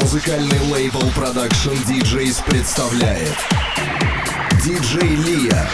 Музыкальный лейбл Production DJs представляет. Диджей Лия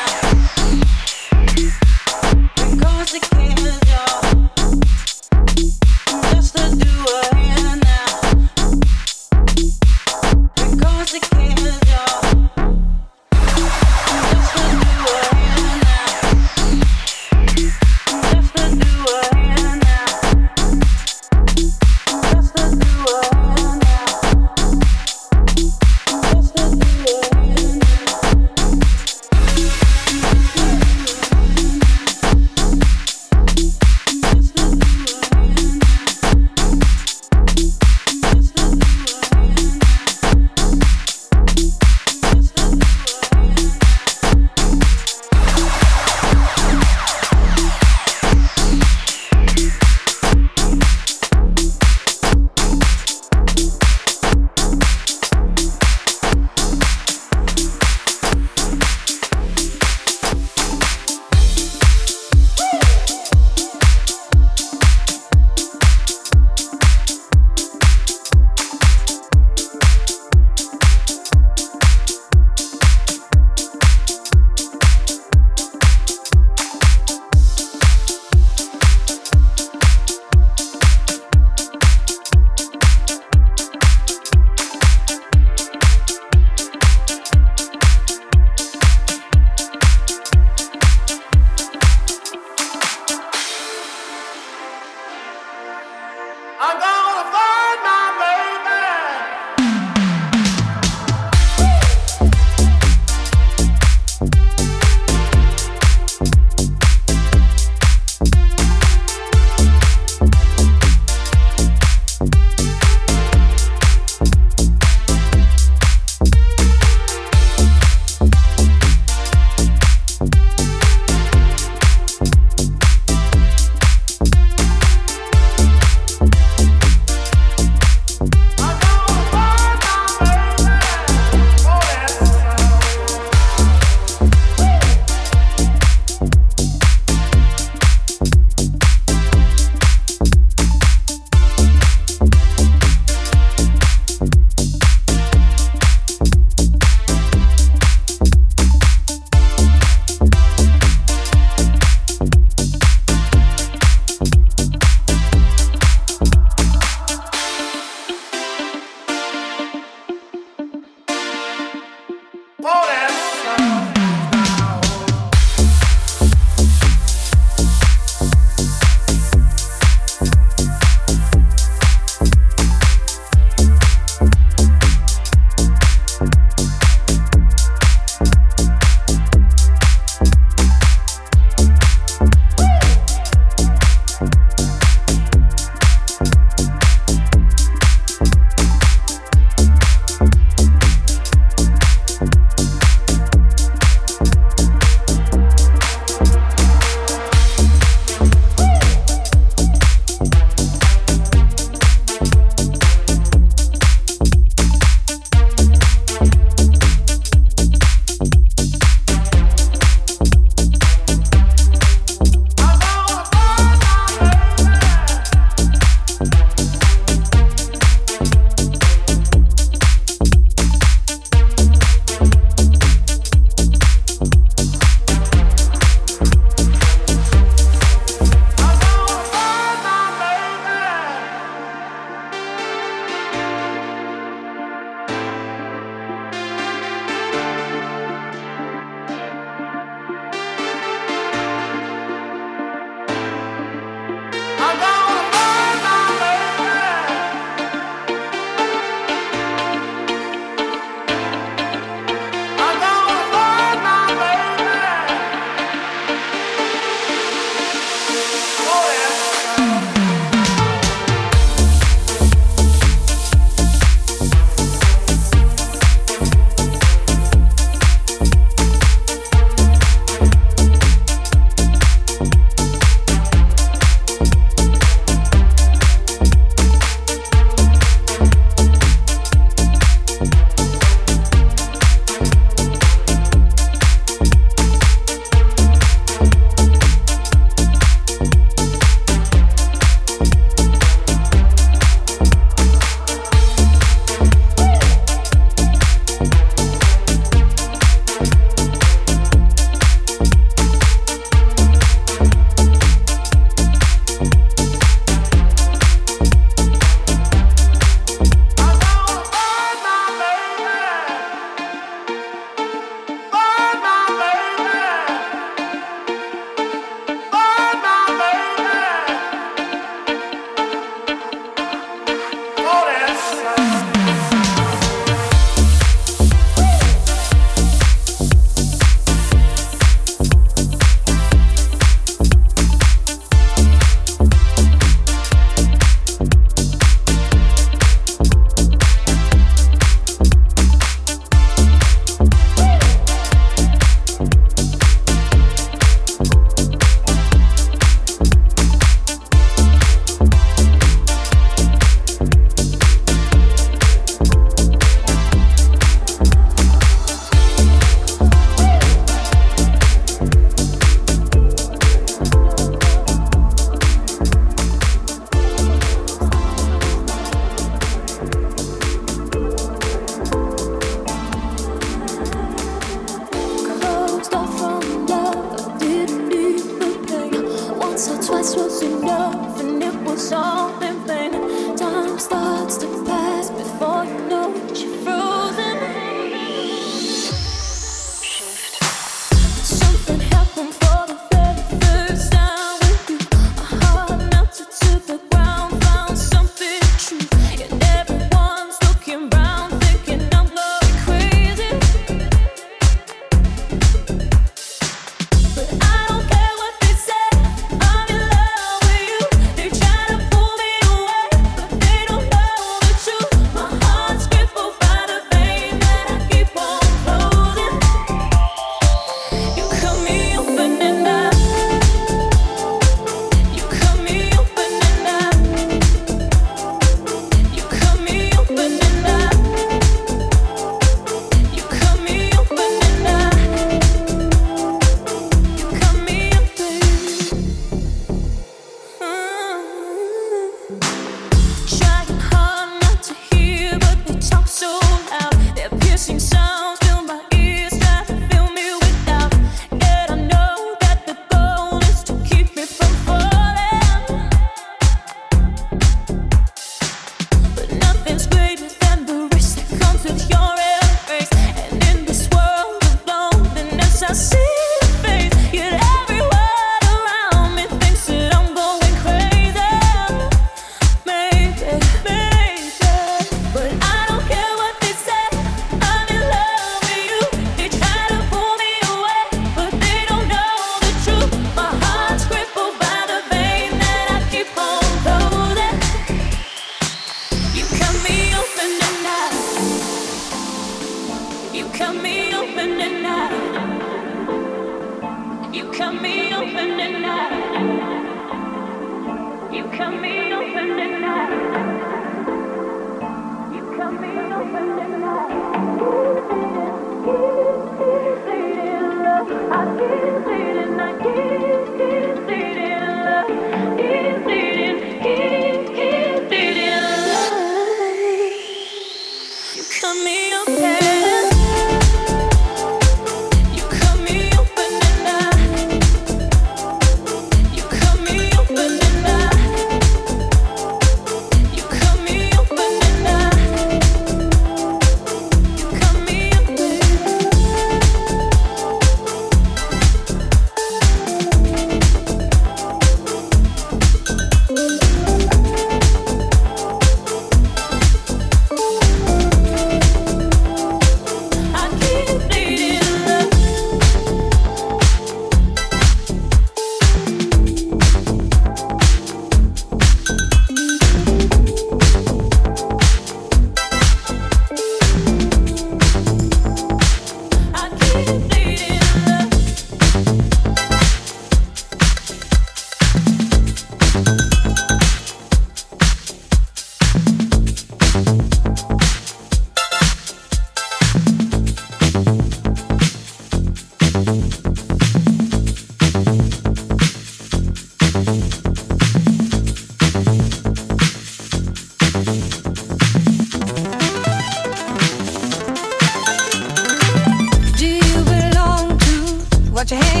Hey.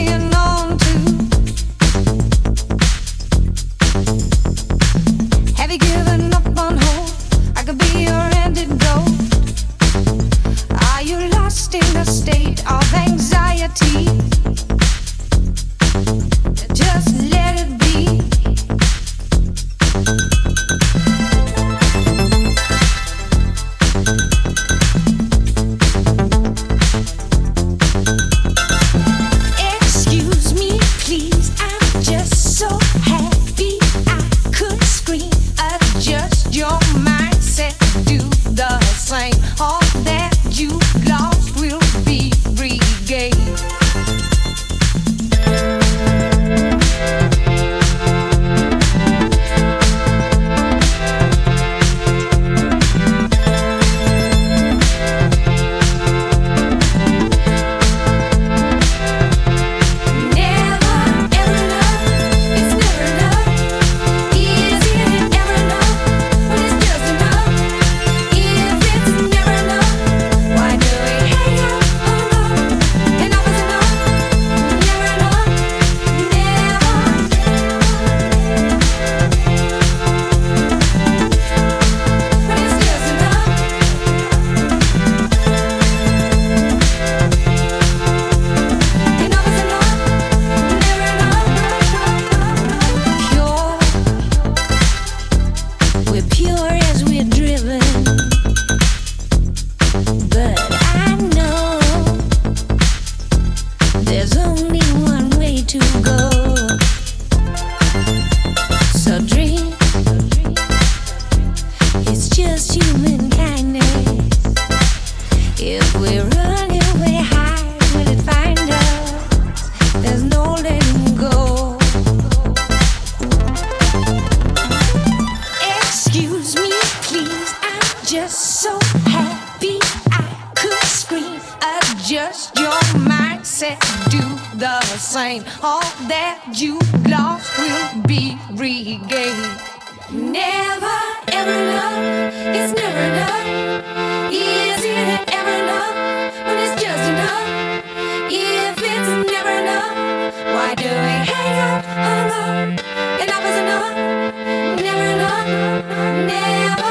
just so happy I could scream. Adjust your mindset, do the same. All that you lost will be regained. Never ever enough is never enough. Is it ever enough when it's just enough? If it's never enough, why do we hang out on love? Enough is enough. Never enough. Never.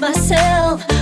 myself.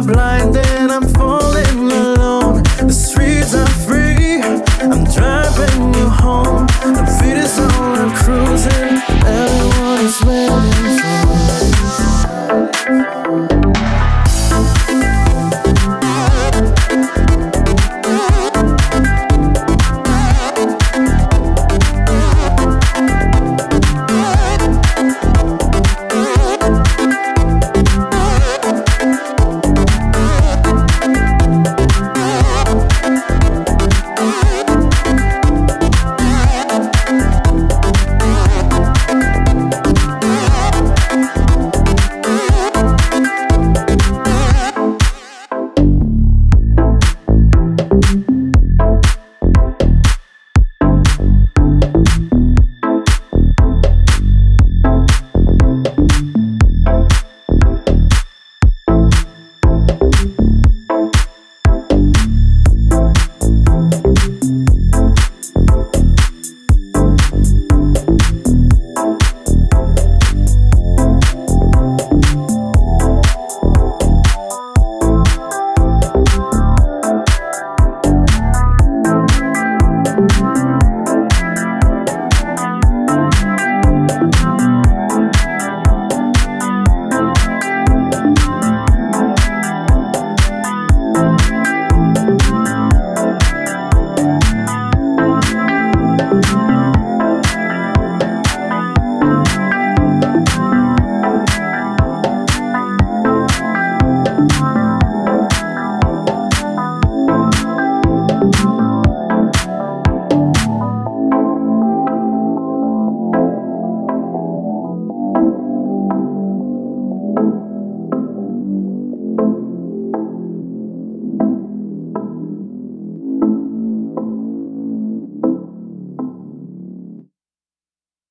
blinded